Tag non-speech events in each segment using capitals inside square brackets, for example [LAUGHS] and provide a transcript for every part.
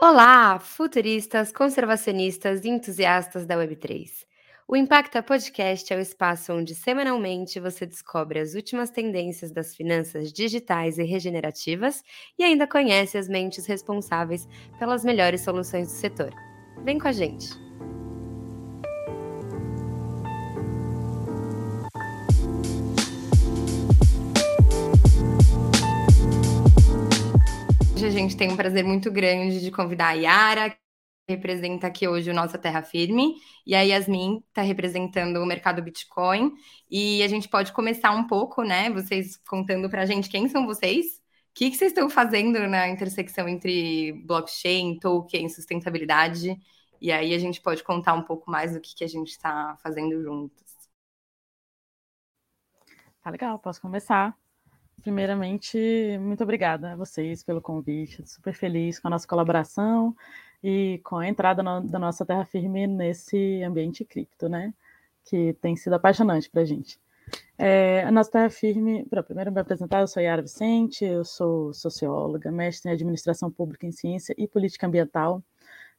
Olá, futuristas, conservacionistas e entusiastas da Web3. O Impacta Podcast é o espaço onde semanalmente você descobre as últimas tendências das finanças digitais e regenerativas e ainda conhece as mentes responsáveis pelas melhores soluções do setor. Vem com a gente! A gente tem um prazer muito grande de convidar a Yara, que representa aqui hoje o Nossa Terra Firme, e a Yasmin está representando o mercado Bitcoin. E a gente pode começar um pouco, né? Vocês contando para a gente quem são vocês, o que, que vocês estão fazendo na intersecção entre blockchain, token, sustentabilidade. E aí a gente pode contar um pouco mais do que, que a gente está fazendo juntos. Tá legal, posso começar. Primeiramente, muito obrigada a vocês pelo convite. Super feliz com a nossa colaboração e com a entrada no, da nossa terra firme nesse ambiente cripto, né? Que tem sido apaixonante para a gente. É, a nossa terra firme, pra, primeiro me apresentar, eu sou Yara Vicente, eu sou socióloga, mestre em administração pública em ciência e política ambiental.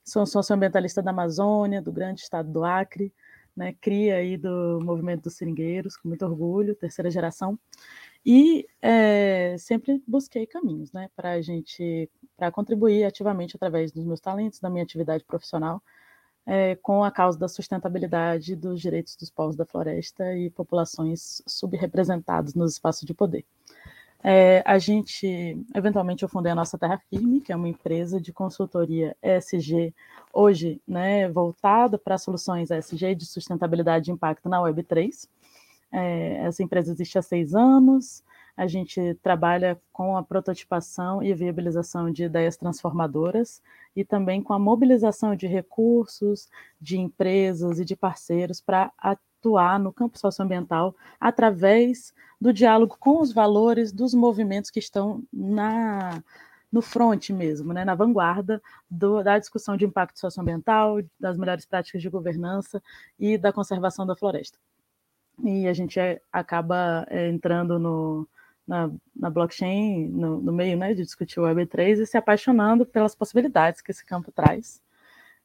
Sou socioambientalista da Amazônia, do grande estado do Acre, né, cria aí do movimento dos seringueiros, com muito orgulho, terceira geração. E é, sempre busquei caminhos, né, para a gente, para contribuir ativamente através dos meus talentos, da minha atividade profissional, é, com a causa da sustentabilidade dos direitos dos povos da floresta e populações subrepresentadas nos espaços de poder. É, a gente, eventualmente, eu fundei a nossa Terra Firme, que é uma empresa de consultoria ESG, hoje, né, voltada para soluções ESG de sustentabilidade e impacto na Web3. É, essa empresa existe há seis anos. A gente trabalha com a prototipação e viabilização de ideias transformadoras e também com a mobilização de recursos, de empresas e de parceiros para atuar no campo socioambiental através do diálogo com os valores dos movimentos que estão na, no front mesmo, né, na vanguarda do, da discussão de impacto socioambiental, das melhores práticas de governança e da conservação da floresta e a gente é, acaba é, entrando no, na, na blockchain, no, no, meio né, de discutir o Web3 e se apaixonando pelas possibilidades que esse campo traz.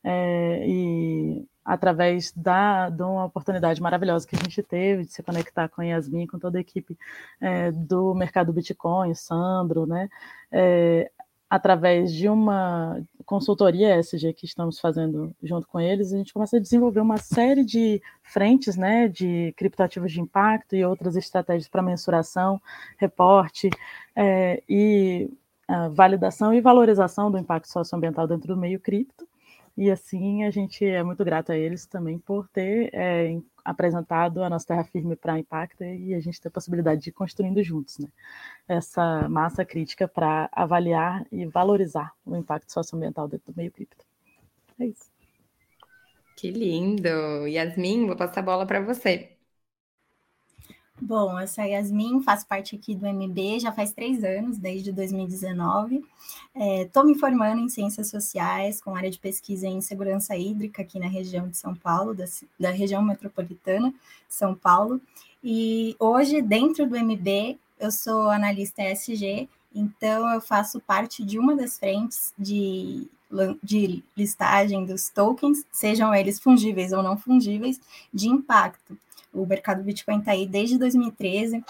É, e através da, de uma oportunidade maravilhosa que a gente teve de se conectar com Yasmin, com toda a equipe é, do mercado Bitcoin, Sandro, né, é, através de uma consultoria SG que estamos fazendo junto com eles, a gente começa a desenvolver uma série de frentes, né, de criptoativos de impacto e outras estratégias para mensuração, reporte é, e validação e valorização do impacto socioambiental dentro do meio cripto. E assim a gente é muito grato a eles também por ter é, apresentado a nossa terra firme para impacto e a gente ter a possibilidade de ir construindo juntos né? essa massa crítica para avaliar e valorizar o impacto socioambiental dentro do meio cripto. É isso. Que lindo! Yasmin, vou passar a bola para você. Bom, eu sou a Yasmin, faço parte aqui do MB já faz três anos, desde 2019. Estou é, me formando em Ciências Sociais, com área de pesquisa em Segurança Hídrica aqui na região de São Paulo, da, da região metropolitana São Paulo. E hoje, dentro do MB, eu sou analista ESG, então eu faço parte de uma das frentes de de listagem dos tokens, sejam eles fungíveis ou não fungíveis, de impacto. O mercado Bitcoin está aí desde 2013,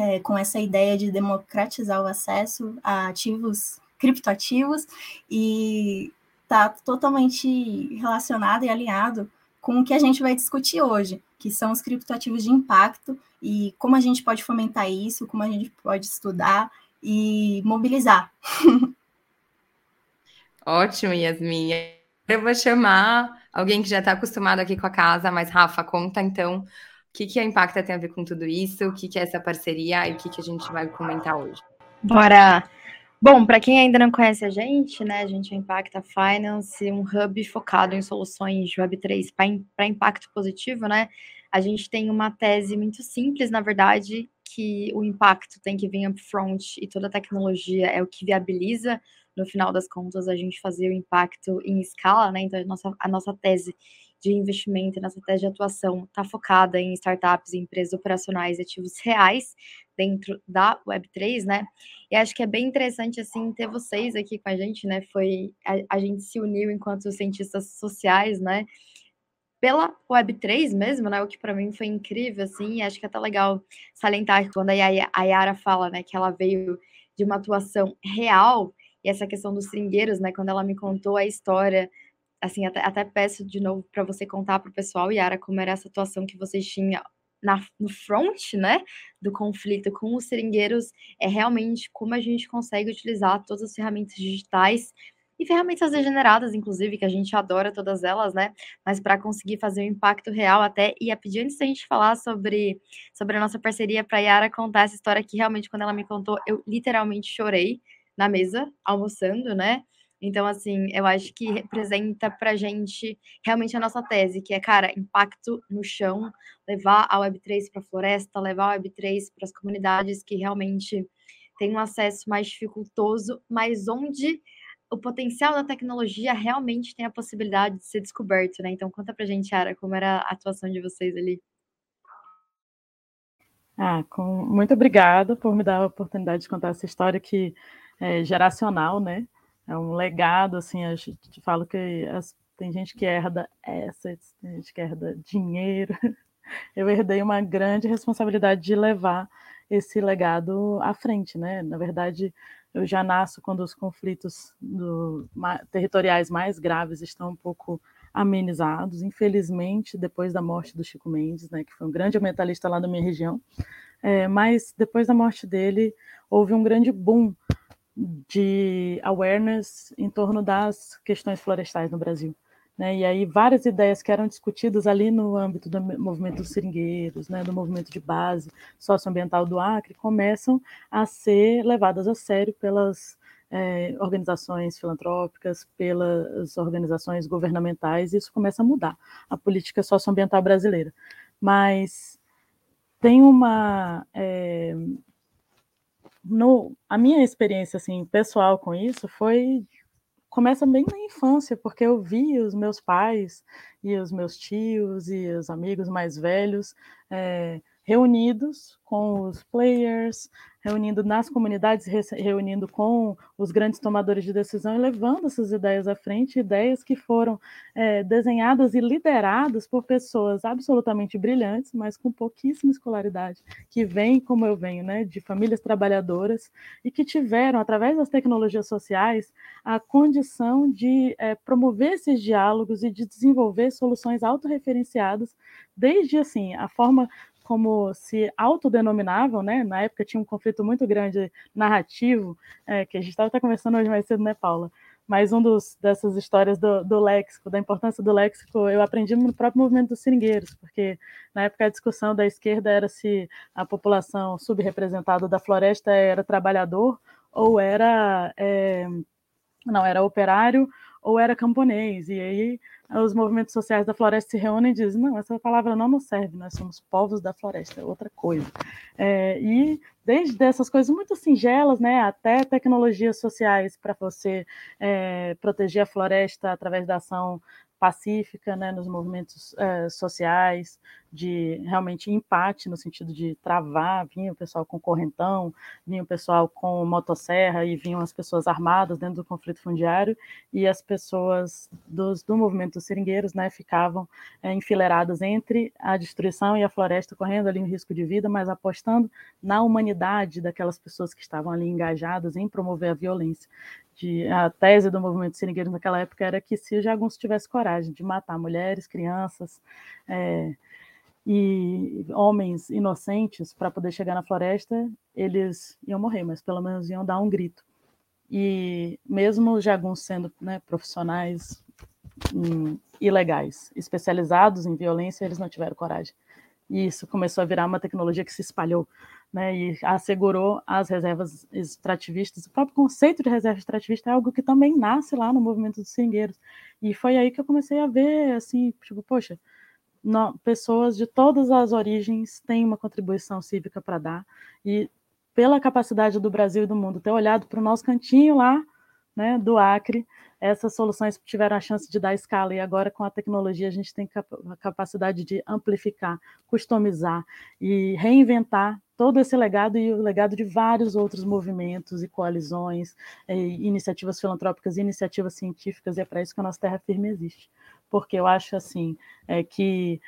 é, com essa ideia de democratizar o acesso a ativos criptoativos e está totalmente relacionado e alinhado com o que a gente vai discutir hoje, que são os criptoativos de impacto e como a gente pode fomentar isso, como a gente pode estudar e mobilizar. [LAUGHS] Ótimo, Yasmin. Eu vou chamar alguém que já está acostumado aqui com a casa, mas Rafa, conta então o que, que a Impacta tem a ver com tudo isso, o que, que é essa parceria e o que, que a gente vai comentar hoje. Bora! Bom, para quem ainda não conhece a gente, né, a gente é Impacta Finance, um hub focado em soluções de Web3 para impacto positivo, né? A gente tem uma tese muito simples, na verdade, que o impacto tem que vir upfront e toda a tecnologia é o que viabiliza no final das contas, a gente fazer o impacto em escala, né? Então, a nossa, a nossa tese de investimento, nossa tese de atuação está focada em startups, empresas operacionais e ativos reais dentro da Web3, né? E acho que é bem interessante, assim, ter vocês aqui com a gente, né? Foi, a, a gente se uniu enquanto cientistas sociais, né? Pela Web3 mesmo, né? O que para mim foi incrível, assim, acho que é até legal salientar quando a Yara fala, né, que ela veio de uma atuação real, e essa questão dos seringueiros, né, quando ela me contou a história assim, até, até peço de novo para você contar para o pessoal, Yara, como era essa atuação que vocês tinham na, no front, né, do conflito com os seringueiros, é realmente como a gente consegue utilizar todas as ferramentas digitais e ferramentas degeneradas, inclusive, que a gente adora todas elas, né? Mas para conseguir fazer um impacto real até. E a pedir antes da gente falar sobre, sobre a nossa parceria para Yara contar essa história que realmente, quando ela me contou, eu literalmente chorei na mesa, almoçando, né? Então, assim, eu acho que representa para a gente realmente a nossa tese, que é, cara, impacto no chão, levar a Web3 para a floresta, levar a Web3 para as comunidades que realmente têm um acesso mais dificultoso, mas onde o potencial da tecnologia realmente tem a possibilidade de ser descoberto, né? Então, conta para a gente, Ara, como era a atuação de vocês ali. Ah, com... muito obrigada por me dar a oportunidade de contar essa história que é geracional, né? é um legado, assim, a gente fala que as, tem gente que herda assets, tem gente que herda dinheiro. [LAUGHS] Eu herdei uma grande responsabilidade de levar esse legado à frente, né? Na verdade, eu já nasço quando os conflitos do, territoriais mais graves estão um pouco amenizados. Infelizmente, depois da morte do Chico Mendes, né, que foi um grande ambientalista lá da minha região, é, mas depois da morte dele, houve um grande boom de awareness em torno das questões florestais no Brasil. Né? E aí várias ideias que eram discutidas ali no âmbito do movimento dos seringueiros, né, do movimento de base socioambiental do Acre, começam a ser levadas a sério pelas é, organizações filantrópicas, pelas organizações governamentais, e isso começa a mudar a política socioambiental brasileira. Mas tem uma é, no, a minha experiência assim pessoal com isso foi começa bem na infância, porque eu vi os meus pais e os meus tios e os amigos mais velhos é, reunidos com os players, reunindo nas comunidades, reunindo com os grandes tomadores de decisão e levando essas ideias à frente, ideias que foram é, desenhadas e lideradas por pessoas absolutamente brilhantes, mas com pouquíssima escolaridade, que vêm, como eu venho, né, de famílias trabalhadoras e que tiveram, através das tecnologias sociais, a condição de é, promover esses diálogos e de desenvolver soluções autorreferenciadas, desde assim a forma como se autodenominavam, né? Na época tinha um conflito muito grande narrativo, é, que a gente estava até conversando hoje mais cedo, né, Paula? Mas um dos, dessas histórias do, do, léxico, da importância do léxico, eu aprendi no próprio movimento dos seringueiros, porque na época a discussão da esquerda era se a população subrepresentada da floresta era trabalhador ou era é, não era operário ou era camponês. E aí os movimentos sociais da floresta se reúnem e dizem: não, essa palavra não nos serve, nós somos povos da floresta, é outra coisa. É, e desde essas coisas muito singelas, né, até tecnologias sociais para você é, proteger a floresta através da ação pacífica né, nos movimentos é, sociais, de realmente empate, no sentido de travar, vinha o pessoal com correntão, vinha o pessoal com motosserra e vinham as pessoas armadas dentro do conflito fundiário, e as pessoas dos, do movimento dos seringueiros né, ficavam é, enfileiradas entre a destruição e a floresta, correndo ali um risco de vida, mas apostando na humanidade daquelas pessoas que estavam ali engajadas em promover a violência. De, a tese do movimento seringueiro naquela época era que se o jagunço tivesse coragem de matar mulheres, crianças é, e homens inocentes para poder chegar na floresta, eles iam morrer, mas pelo menos iam dar um grito. E mesmo os jagunços sendo né, profissionais hum, ilegais, especializados em violência, eles não tiveram coragem. E isso começou a virar uma tecnologia que se espalhou né, e assegurou as reservas extrativistas. O próprio conceito de reserva extrativista é algo que também nasce lá no movimento dos seringueiros. E foi aí que eu comecei a ver, assim, tipo, poxa, pessoas de todas as origens têm uma contribuição cívica para dar. E pela capacidade do Brasil e do mundo ter olhado para o nosso cantinho lá, né, do Acre, essas soluções tiveram a chance de dar escala e agora com a tecnologia a gente tem a capacidade de amplificar, customizar e reinventar todo esse legado e o legado de vários outros movimentos e coalizões, e iniciativas filantrópicas e iniciativas científicas, e é para isso que a nossa Terra Firme existe. Porque eu acho assim é que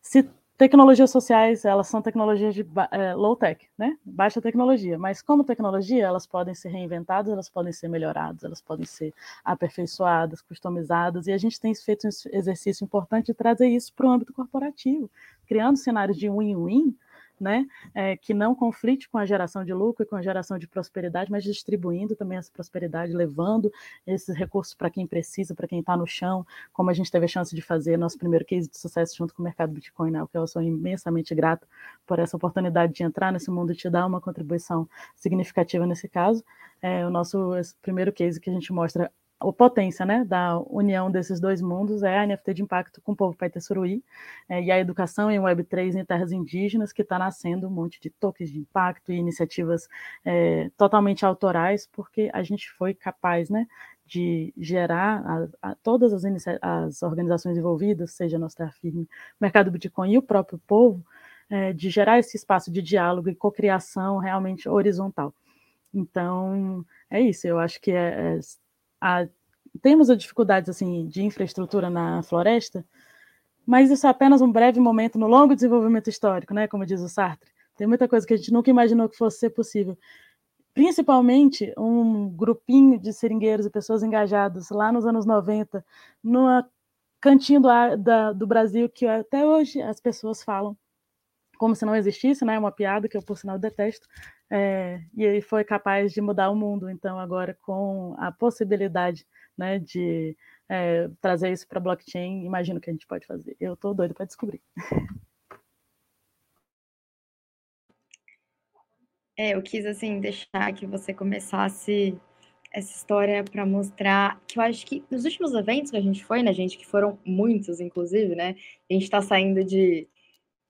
se Tecnologias sociais, elas são tecnologias de é, low tech, né? Baixa tecnologia, mas como tecnologia, elas podem ser reinventadas, elas podem ser melhoradas, elas podem ser aperfeiçoadas, customizadas, e a gente tem feito um exercício importante de trazer isso para o âmbito corporativo, criando cenários de win-win né, é, que não conflite com a geração de lucro e com a geração de prosperidade, mas distribuindo também essa prosperidade, levando esses recursos para quem precisa, para quem está no chão, como a gente teve a chance de fazer nosso primeiro case de sucesso junto com o mercado Bitcoin, né, que eu sou imensamente grato por essa oportunidade de entrar nesse mundo e te dar uma contribuição significativa nesse caso. É o nosso primeiro case que a gente mostra a potência né, da união desses dois mundos é a NFT de impacto com o povo Paitesuruí é, e a educação em Web3 em terras indígenas, que está nascendo um monte de tokens de impacto e iniciativas é, totalmente autorais, porque a gente foi capaz né, de gerar a, a todas as, as, organizações envolvidas, seja a Nossa Firme, Mercado Bitcoin e o próprio povo, é, de gerar esse espaço de diálogo e cocriação realmente horizontal. Então, é isso, eu acho que é, é a, temos a dificuldades assim de infraestrutura na floresta, mas isso é apenas um breve momento no longo desenvolvimento histórico, né? Como diz o Sartre. Tem muita coisa que a gente nunca imaginou que fosse ser possível. Principalmente um grupinho de seringueiros e pessoas engajadas lá nos anos 90, numa cantinho do, do Brasil que até hoje as pessoas falam como se não existisse, né? Uma piada que eu, por sinal, detesto. É, e ele foi capaz de mudar o mundo. Então, agora, com a possibilidade né, de é, trazer isso para blockchain, imagino que a gente pode fazer. Eu estou doido para descobrir. [LAUGHS] É, eu quis assim deixar que você começasse essa história para mostrar que eu acho que nos últimos eventos que a gente foi, né, gente, que foram muitos, inclusive, né? A gente está saindo de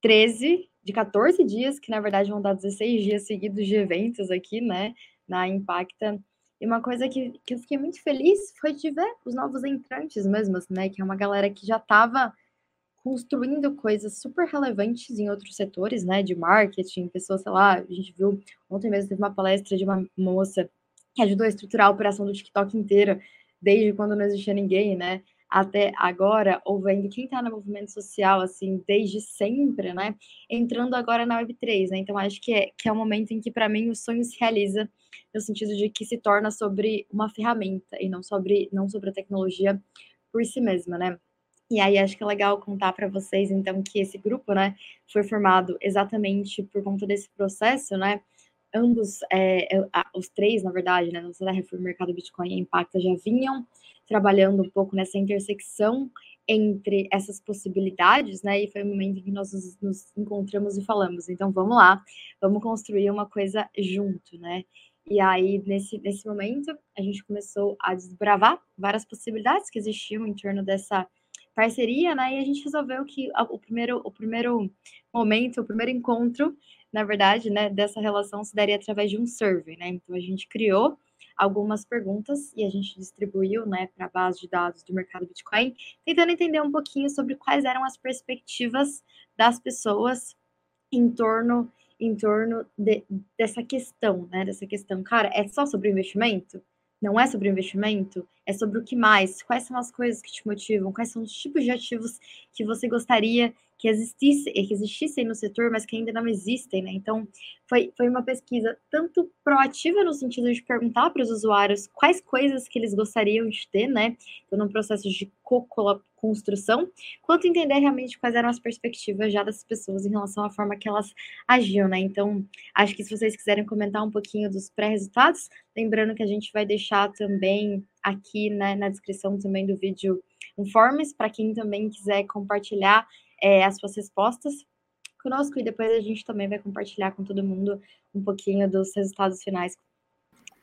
13 de 14 dias, que na verdade vão dar 16 dias seguidos de eventos aqui, né, na Impacta. E uma coisa que, que eu fiquei muito feliz foi de ver os novos entrantes mesmo, né, que é uma galera que já estava construindo coisas super relevantes em outros setores, né, de marketing, pessoas, sei lá, a gente viu, ontem mesmo teve uma palestra de uma moça que ajudou a estruturar a operação do TikTok inteira, desde quando não existia ninguém, né, até agora, ou vendo quem está no movimento social, assim, desde sempre, né? Entrando agora na Web3, né? Então, acho que é, que é o momento em que, para mim, o sonho se realiza, no sentido de que se torna sobre uma ferramenta e não sobre, não sobre a tecnologia por si mesma, né? E aí acho que é legal contar para vocês, então, que esse grupo, né, foi formado exatamente por conta desse processo, né? Ambos, é, os três, na verdade, né, no CDR, Mercado Bitcoin e Impacta já vinham trabalhando um pouco nessa intersecção entre essas possibilidades, né? E foi o momento em que nós nos, nos, encontramos e falamos, então vamos lá, vamos construir uma coisa junto, né? E aí, nesse, nesse momento, a gente começou a desbravar várias possibilidades que existiam em torno dessa parceria, né? E a gente resolveu que o primeiro, o primeiro momento, o primeiro encontro, na verdade, né, dessa relação se daria através de um survey, né? Então a gente criou algumas perguntas e a gente distribuiu né, para a base de dados do mercado Bitcoin, tentando entender um pouquinho sobre quais eram as perspectivas das pessoas em torno em torno de, dessa questão, né? Dessa questão, cara, é só sobre investimento? Não é sobre investimento? É sobre o que mais? Quais são as coisas que te motivam? Quais são os tipos de ativos que você gostaria que, existisse, que existissem no setor, mas que ainda não existem, né? Então, foi, foi uma pesquisa tanto proativa no sentido de perguntar para os usuários quais coisas que eles gostariam de ter, né? Então, num processo de co-construção, quanto entender realmente quais eram as perspectivas já das pessoas em relação à forma que elas agiam, né? Então, acho que se vocês quiserem comentar um pouquinho dos pré-resultados, lembrando que a gente vai deixar também aqui né, na descrição também do vídeo forms para quem também quiser compartilhar é, as suas respostas conosco e depois a gente também vai compartilhar com todo mundo um pouquinho dos resultados finais.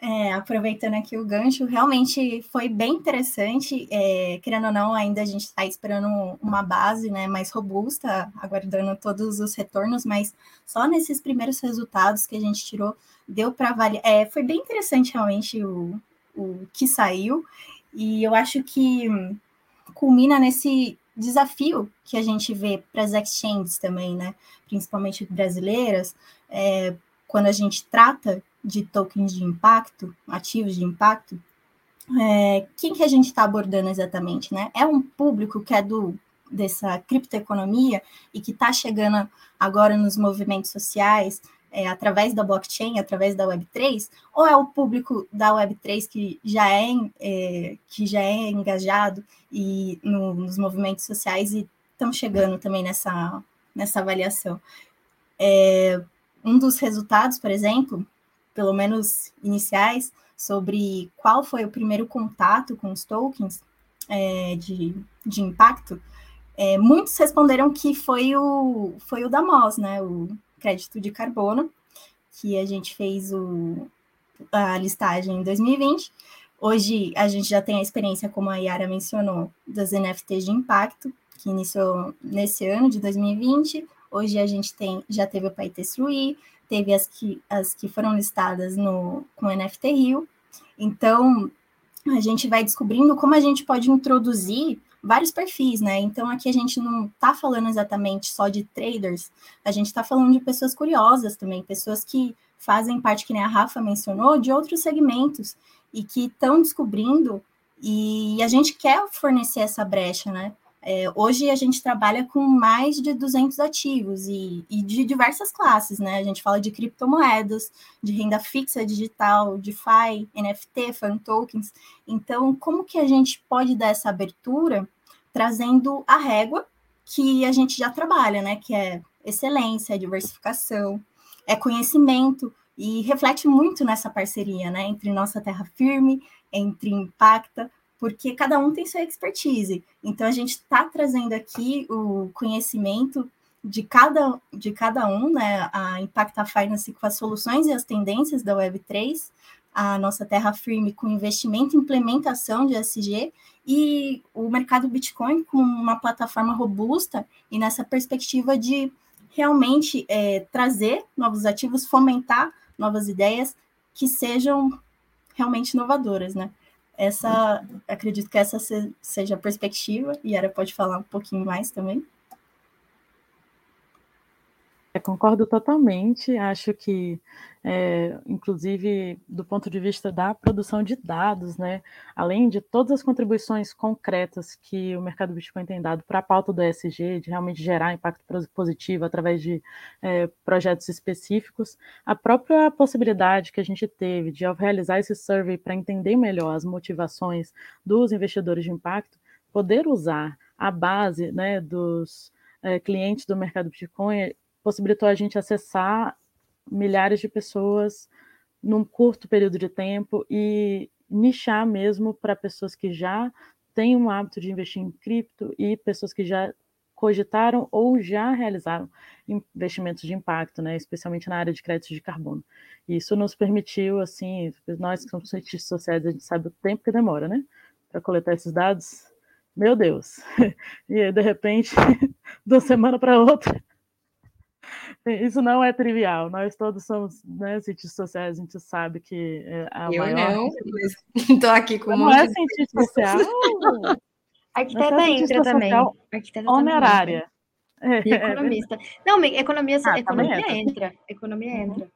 É, aproveitando aqui o gancho, realmente foi bem interessante. É, querendo ou não, ainda a gente está esperando uma base né, mais robusta, aguardando todos os retornos, mas só nesses primeiros resultados que a gente tirou, deu para avaliar. É, foi bem interessante realmente o, o que saiu, e eu acho que culmina nesse desafio que a gente vê para as exchanges também, né? Principalmente brasileiras, é, quando a gente trata de tokens de impacto, ativos de impacto, é, quem que a gente está abordando exatamente, né? É um público que é do dessa criptoeconomia e que está chegando agora nos movimentos sociais é, através da blockchain, através da Web3, ou é o público da Web3 que já é, é que já é engajado e no, nos movimentos sociais e estão chegando também nessa, nessa avaliação. É, um dos resultados, por exemplo, pelo menos iniciais, sobre qual foi o primeiro contato com os tokens é, de, de impacto, é, muitos responderam que foi o, foi o da MOS, né, o crédito de carbono, que a gente fez o, a listagem em 2020. Hoje a gente já tem a experiência, como a Yara mencionou, das NFTs de impacto, que iniciou nesse ano de 2020. Hoje a gente tem, já teve o Paites Rui, teve as que, as que foram listadas no, com o NFT Rio. Então, a gente vai descobrindo como a gente pode introduzir vários perfis, né? Então aqui a gente não está falando exatamente só de traders, a gente está falando de pessoas curiosas também, pessoas que fazem parte, que nem a Rafa mencionou, de outros segmentos e que estão descobrindo e a gente quer fornecer essa brecha, né? É, hoje a gente trabalha com mais de 200 ativos e, e, de diversas classes, né? A gente fala de criptomoedas, de renda fixa digital, DeFi, NFT, fan tokens. Então, como que a gente pode dar essa abertura trazendo a régua que a gente já trabalha, né? Que é excelência, diversificação, é conhecimento e reflete muito nessa parceria, né? Entre nossa terra firme, entre Impacta, porque cada um tem sua expertise. Então a gente está trazendo aqui o conhecimento de cada, de cada um, né? A Impacta Finance com as soluções e as tendências da Web3, a nossa terra firme com investimento e implementação de SG e o mercado Bitcoin com uma plataforma robusta e nessa perspectiva de realmente é, trazer novos ativos, fomentar novas ideias que sejam realmente inovadoras, né? Essa, acredito que essa seja a perspectiva, e Yara pode falar um pouquinho mais também. É, concordo totalmente. Acho que, é, inclusive, do ponto de vista da produção de dados, né, além de todas as contribuições concretas que o mercado Bitcoin tem dado para a pauta do ESG, de realmente gerar impacto positivo através de é, projetos específicos, a própria possibilidade que a gente teve de, realizar esse survey para entender melhor as motivações dos investidores de impacto, poder usar a base né, dos é, clientes do mercado Bitcoin possibilitou a gente acessar milhares de pessoas num curto período de tempo e nichar mesmo para pessoas que já têm um hábito de investir em cripto e pessoas que já cogitaram ou já realizaram investimentos de impacto, né, especialmente na área de créditos de carbono. E isso nos permitiu, assim, nós que somos cientistas sociais, a gente sabe o tempo que demora, né, para coletar esses dados. Meu Deus! [LAUGHS] E aí, de repente, [LAUGHS] de uma semana para outra, isso não é trivial. Nós todos somos né, cientistas sociais, a gente sabe que é a Eu maior... não, estou [LAUGHS] aqui com [LAUGHS] Não é cientista social. Arquiteta entra também. Arquiteta honorária. É, e [LAUGHS] economista. Não, economia, ah, economia entra. Economia uhum. entra.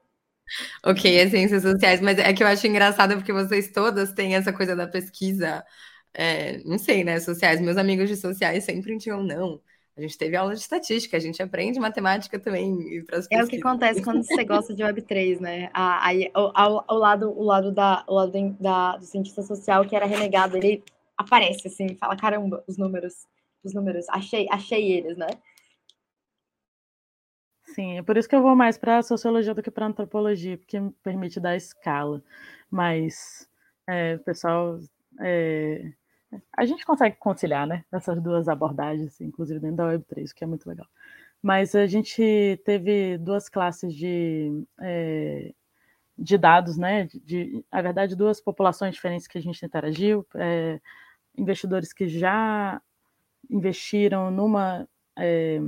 Ok, é ciências sociais, mas é que eu acho engraçado porque vocês todas têm essa coisa da pesquisa, é, não sei, né, sociais. Meus amigos de sociais sempre tinham, não, a gente teve aula de estatística, a gente aprende matemática também. é o que acontece quando você [LAUGHS] gosta de Web3, né? Aí, o, o, lado, o lado, da, o lado da, do cientista social que era renegado, ele aparece assim, fala: caramba, os números, os números, achei, achei eles, né? Sim, é por isso que eu vou mais para a sociologia do que para a antropologia, porque me permite dar escala. Mas, é, pessoal, é, a gente consegue conciliar, né, essas duas abordagens, inclusive dentro da Web3, o que é muito legal. Mas a gente teve duas classes de, é, de dados, né, de, de, na verdade, duas populações diferentes que a gente interagiu, é, investidores que já investiram numa é,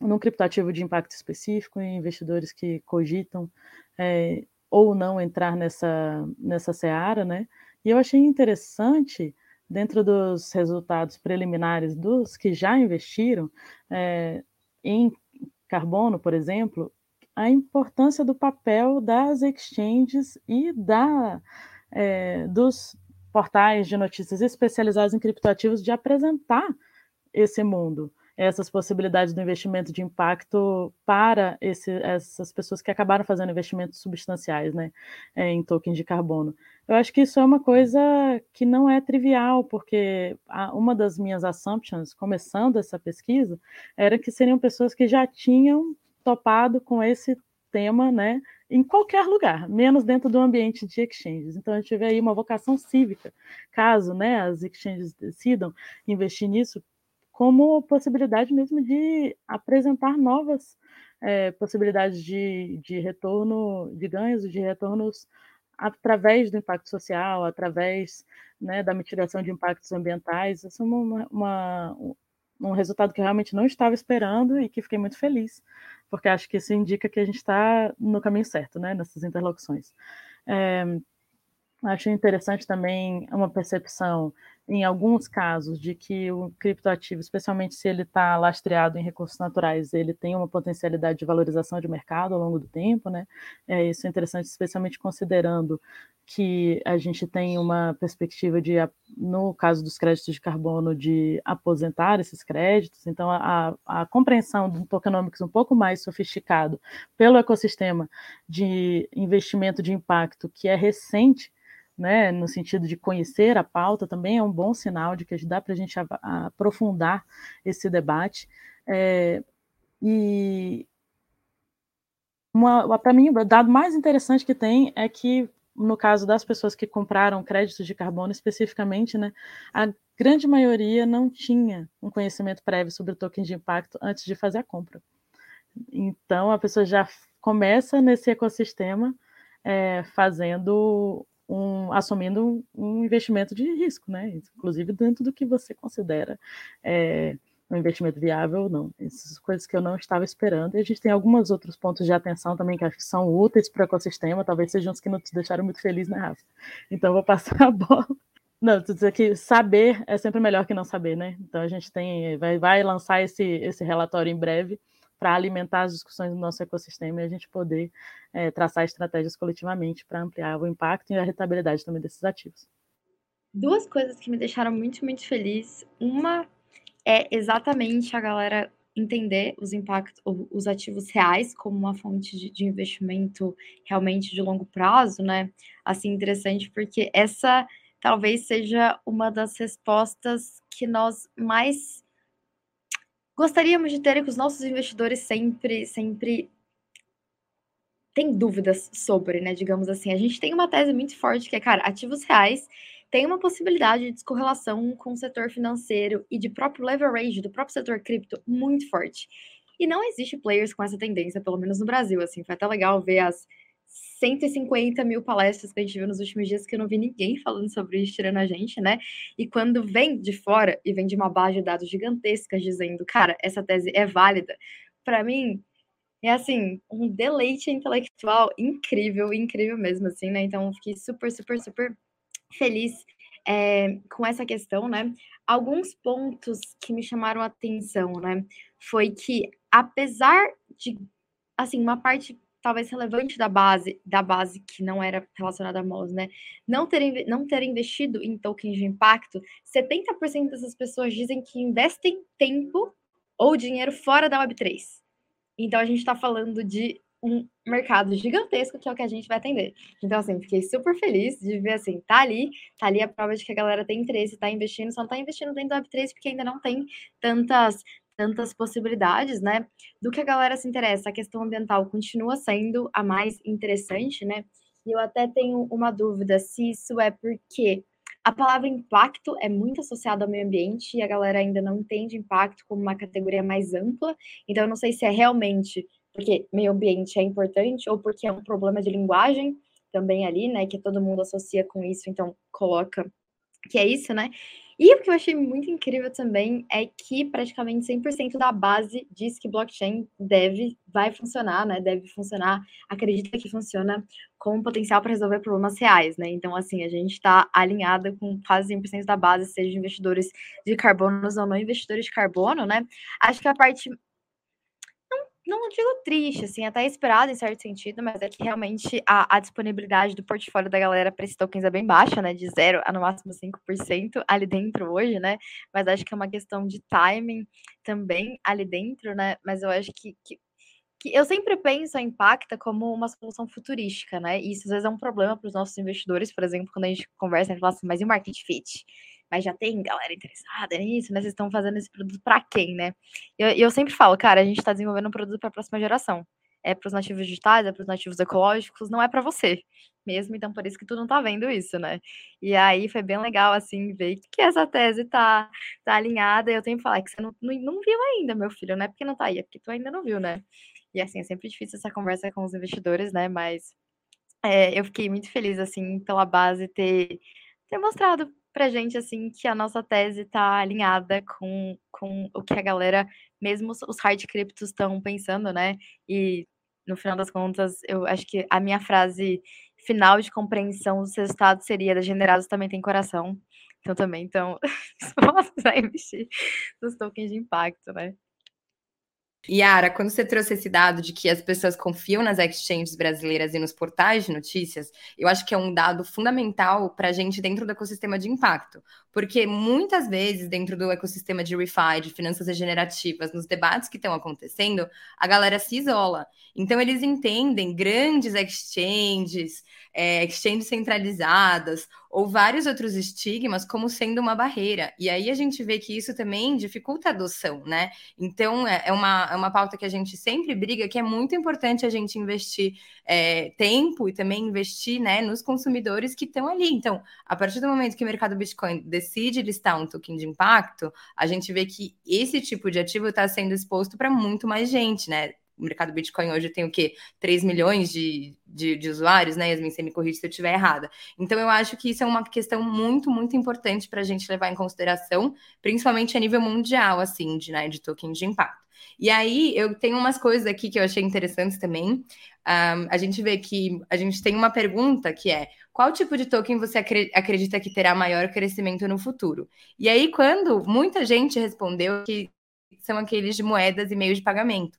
num criptoativo de impacto específico e investidores que cogitam é, ou não entrar nessa, nessa seara, né? E eu achei interessante, dentro dos resultados preliminares dos que já investiram é, em carbono, por exemplo, a importância do papel das exchanges e da, é, dos portais de notícias especializados em criptoativos de apresentar esse mundo, essas possibilidades do investimento de impacto para esse, essas pessoas que acabaram fazendo investimentos substanciais né, é, em tokens de carbono. Eu acho que isso é uma coisa que não é trivial, porque uma das minhas assumptions, começando essa pesquisa, era que seriam pessoas que já tinham topado com esse tema, né, em qualquer lugar, menos dentro do ambiente de exchanges. Então, gente vê aí uma vocação cívica, caso né, as exchanges decidam investir nisso, como possibilidade mesmo de apresentar novas é, possibilidades de, de retorno, de ganhos, de retornos através do impacto social, através né, da mitigação de impactos ambientais. Isso é uma, uma, um resultado que eu realmente não estava esperando e que fiquei muito feliz, porque acho que isso indica que a gente está no caminho certo, né, nessas interlocuções. É, acho interessante também uma percepção em alguns casos, de que o criptoativo, especialmente se ele está lastreado em recursos naturais, ele tem uma potencialidade de valorização de mercado ao longo do tempo, né? É, isso é interessante, especialmente considerando que a gente tem uma perspectiva de, no caso dos créditos de carbono, de aposentar esses créditos. Então, a, a compreensão do tokenomics um pouco mais sofisticado pelo ecossistema de investimento de impacto que é recente né, no sentido de conhecer a pauta, também é um bom sinal de que dá para a gente aprofundar esse debate. É, e para mim, o dado mais interessante que tem é que, no caso das pessoas que compraram créditos de carbono especificamente, né, a grande maioria não tinha um conhecimento prévio sobre o token de impacto antes de fazer a compra. Então, a pessoa já começa nesse ecossistema é, fazendo um, assumindo um investimento de risco, né? Inclusive dentro do que você considera é, um investimento viável ou não. Essas coisas que eu não estava esperando. E a gente tem alguns outros pontos de atenção também que acho que são úteis para o ecossistema, talvez sejam os que não te deixaram muito feliz, né, Rafa? Então, vou passar a [LAUGHS] bola. Não, tu dizer que saber é sempre melhor que não saber, né? Então a gente tem, vai, vai lançar esse, esse relatório em breve para alimentar as discussões do nosso ecossistema e a gente poder é, traçar estratégias coletivamente para ampliar o impacto e a rentabilidade também desses ativos. Duas coisas que me deixaram muito, muito feliz. Uma é exatamente a galera entender os impactos, os ativos reais como uma fonte de, de, investimento realmente de longo prazo, né? Assim, interessante, porque essa talvez seja uma das respostas que nós mais gostaríamos de ter que os nossos investidores sempre, sempre têm dúvidas sobre, né? Digamos assim, a gente tem uma tese muito forte que é, cara, ativos reais tem uma possibilidade de descorrelação com o setor financeiro e de próprio leverage do próprio setor cripto muito forte. E não existe players com essa tendência, pelo menos no Brasil, assim, foi até legal ver as 150 mil palestras que a gente viu nos últimos dias que eu não vi ninguém falando sobre isso, tirando a gente, né? E quando vem de fora e vem de uma base de dados gigantescas dizendo, cara, essa tese é válida, para mim é assim, um deleite intelectual incrível, incrível mesmo, assim, né? Então, fiquei super, super, super feliz é, com essa questão, né? Alguns pontos que me chamaram a atenção, né? Foi que, apesar de, assim, uma parte talvez relevante da base, da base que não era relacionada a MOS, né? Não ter, não ter investido em tokens de impacto, 70% dessas pessoas dizem que investem tempo ou dinheiro fora da Web3. Então a gente está falando de um mercado gigantesco que é o que a gente vai atender. Então, assim, fiquei super feliz de ver assim, tá ali, tá ali a prova de que a galera tem interesse, tá investindo, só não tá investindo dentro da Web3 porque ainda não tem tantas tantas possibilidades, né? Do que a galera se interessa. A questão ambiental continua sendo a mais interessante, né? E eu até tenho uma dúvida se isso é porque a palavra impacto é muito associada ao meio ambiente e a galera ainda não entende impacto como uma categoria mais ampla. Então, eu não sei se é realmente porque meio ambiente é importante ou porque é um problema de linguagem também ali, né? Que todo mundo associa com isso, então coloca que é isso, né? E o que eu achei muito incrível também é que praticamente 100% da base diz que blockchain deve, vai funcionar, né? Deve funcionar, acredita que funciona com potencial para resolver problemas reais, né? Então, assim, a gente está alinhada com quase 100% da base, seja investidores de carbono ou não investidores de carbono, né? Acho que a parte não digo triste, assim, até esperado em certo sentido, mas é que realmente a, a disponibilidade do portfólio da galera para esses tokens é bem baixa, né? De zero a no máximo 5% ali dentro hoje, né? Mas acho que é uma questão de timing também ali dentro, né? Mas eu acho que, que, eu sempre penso a Impacta como uma solução futurística, né? E isso às vezes é um problema para os nossos investidores, por exemplo, quando a gente conversa, gente fala assim, mas e o market fit? Mas já tem galera interessada nisso, né? Vocês estão fazendo esse produto para quem, né? E eu, eu, sempre falo, cara, a gente está desenvolvendo um produto para a próxima geração. É para os nativos digitais, é para os nativos ecológicos, não é para você mesmo, então por isso que tu não tá vendo isso, né? E aí foi bem legal, assim, ver que essa tese tá, tá alinhada. E eu tenho que falar que você não, não, não viu ainda, meu filho, não é porque não tá aí, é porque tu ainda não viu, né? E assim, é sempre difícil essa conversa com os investidores, né? Mas é, eu fiquei muito feliz, assim, pela base ter, ter mostrado pra gente, assim, que a nossa tese tá alinhada com, com o que a galera, mesmo os hard criptos estão pensando, né? E no final das contas, eu acho que a minha frase final de compreensão dos resultados seria degenerados também tem coração. Então também, então, [LAUGHS] vamos [LAUGHS] investir nos tokens de impacto, né? Yara, quando você trouxe esse dado de que as pessoas confiam nas exchanges brasileiras e nos portais de notícias, eu acho que é um dado fundamental para a gente dentro do ecossistema de impacto. Porque muitas vezes, dentro do ecossistema de refi, de finanças regenerativas, nos debates que estão acontecendo, a galera se isola. Então, eles entendem grandes exchanges, é, exchanges centralizadas ou vários outros estigmas como sendo uma barreira. E aí a gente vê que isso também dificulta a adoção, né? Então é, é uma, é uma pauta que a gente sempre briga, que é muito importante a gente investir é, tempo e também investir né, nos consumidores que estão ali. Então, a partir do momento que o mercado Bitcoin decide listar um token de impacto, a gente vê que esse tipo de ativo está sendo exposto para muito mais gente, né? O mercado Bitcoin hoje tem o quê? 3 milhões de, de, de usuários, né? Yasmin, você me corrige se eu estiver errada. Então, eu acho que isso é uma questão muito, muito importante para a gente levar em consideração, principalmente a nível mundial, assim, de, né, de token de impacto. E aí, eu tenho umas coisas aqui que eu achei interessantes também. Um, a gente vê que a gente tem uma pergunta que é: qual tipo de token você acredita que terá maior crescimento no futuro? E aí, quando muita gente respondeu que são aqueles de moedas e meios de pagamento.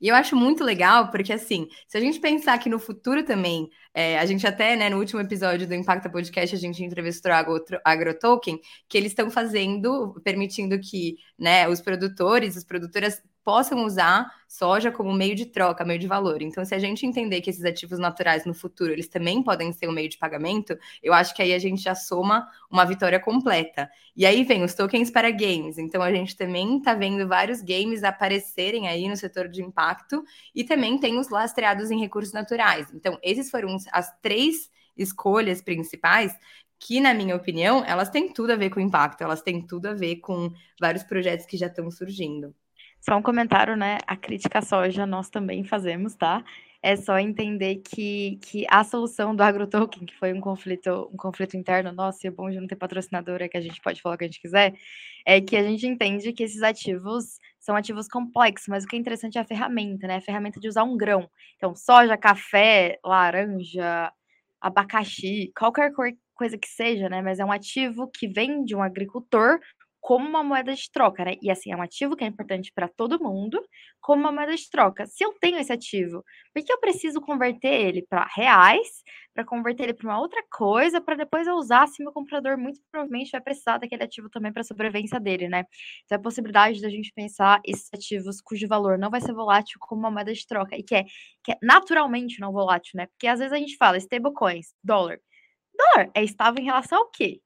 E eu acho muito legal, porque assim, se a gente pensar que no futuro também, é, a gente até, né, no último episódio do Impacta Podcast, a gente entrevistou a AgroToken, que eles estão fazendo, permitindo que, né, os produtores, as produtoras possam usar soja como meio de troca, meio de valor. Então, se a gente entender que esses ativos naturais no futuro eles também podem ser um meio de pagamento, eu acho que aí a gente já soma uma vitória completa. E aí vem os tokens para games. Então, a gente também está vendo vários games aparecerem aí no setor de impacto e também tem os lastreados em recursos naturais. Então, esses foram as três escolhas principais que, na minha opinião, elas têm tudo a ver com impacto, elas têm tudo a ver com vários projetos que já estão surgindo. Só um comentário, né? A crítica à soja nós também fazemos, tá? É só entender que, que a solução do agrotoken, que foi um conflito, um conflito interno nosso, e é bom de não ter patrocinadora, que a gente pode falar o que a gente quiser, é que a gente entende que esses ativos são ativos complexos, mas o que é interessante é a ferramenta, né? A ferramenta de usar um grão. Então, soja, café, laranja, abacaxi, qualquer coisa que seja, né? Mas é um ativo que vem de um agricultor como uma moeda de troca, né? E assim, é um ativo que é importante para todo mundo, como uma moeda de troca. Se eu tenho esse ativo, por que eu preciso converter ele para reais, para converter ele para uma outra coisa, para depois eu usar se meu comprador muito provavelmente vai precisar daquele ativo também para a sobrevivência dele, né? Então, a possibilidade da gente pensar esses ativos cujo valor não vai ser volátil como uma moeda de troca e que é, que é naturalmente não volátil, né? Porque às vezes a gente fala stablecoins, dólar. Dólar é estável em relação ao quê?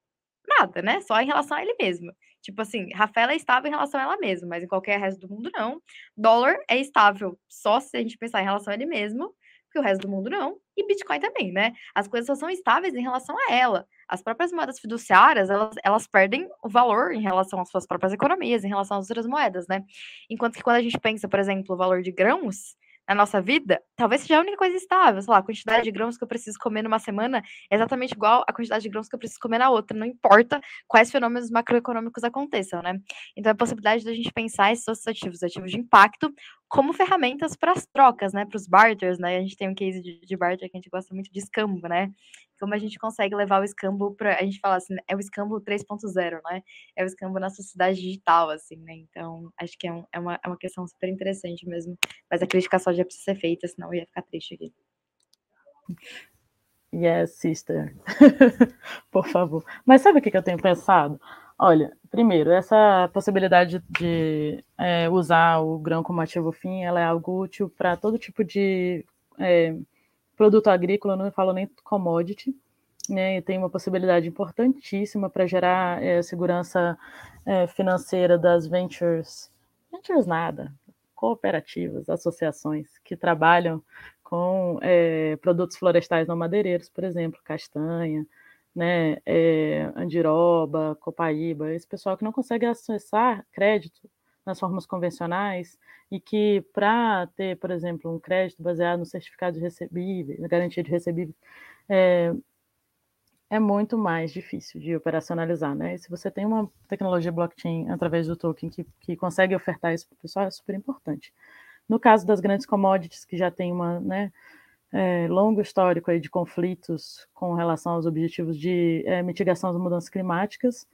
Nada, né? Só em relação a ele mesmo. Tipo assim, Rafaela é estável em relação a ela mesma, mas em qualquer resto do mundo não. Dólar é estável só se a gente pensar em relação a ele mesmo, porque o resto do mundo não. E Bitcoin também, né? As coisas só são estáveis em relação a ela. As próprias moedas fiduciárias, elas, elas perdem o valor em relação às suas próprias economias, em relação às outras moedas, né? Enquanto que quando a gente pensa, por exemplo, o valor de grãos, na nossa vida, talvez seja a única coisa estável. Sei lá, a quantidade de grãos que eu preciso comer numa semana é exatamente igual à quantidade de grãos que eu preciso comer na outra, não importa quais fenômenos macroeconômicos aconteçam, né? Então, a possibilidade da gente pensar esses outros ativos, ativos de impacto, como ferramentas para as trocas, né? Para os barters, né? A gente tem um case de, de barter que a gente gosta muito de escambo, né? Como a gente consegue levar o escambo para a gente fala assim, é o escambo 3.0, né? É o escambo na sociedade digital, assim, né? Então, acho que é, um, é, uma, é uma questão super interessante mesmo. Mas a crítica só já precisa ser feita, senão eu ia ficar triste aqui. Yes, sister. [LAUGHS] Por favor. Mas sabe o que eu tenho pensado? Olha, primeiro, essa possibilidade de é, usar o grão como ativo fim, ela é algo útil para todo tipo de é, produto agrícola, não falo nem commodity, né, e tem uma possibilidade importantíssima para gerar é, segurança é, financeira das ventures, ventures nada, cooperativas, associações que trabalham com é, produtos florestais não madeireiros, por exemplo, castanha, né, andiroba, copaíba, esse pessoal que não consegue acessar crédito nas formas convencionais e que para ter, por exemplo, um crédito baseado no certificado de recebível, na garantia de recebível, é, é muito mais difícil de operacionalizar, né? E se você tem uma tecnologia blockchain através do token que, que consegue ofertar isso para o pessoal, é super importante. No caso das grandes commodities, que já tem uma, né, é, longo histórico aí de conflitos com relação aos objetivos de é, mitigação das mudanças climáticas,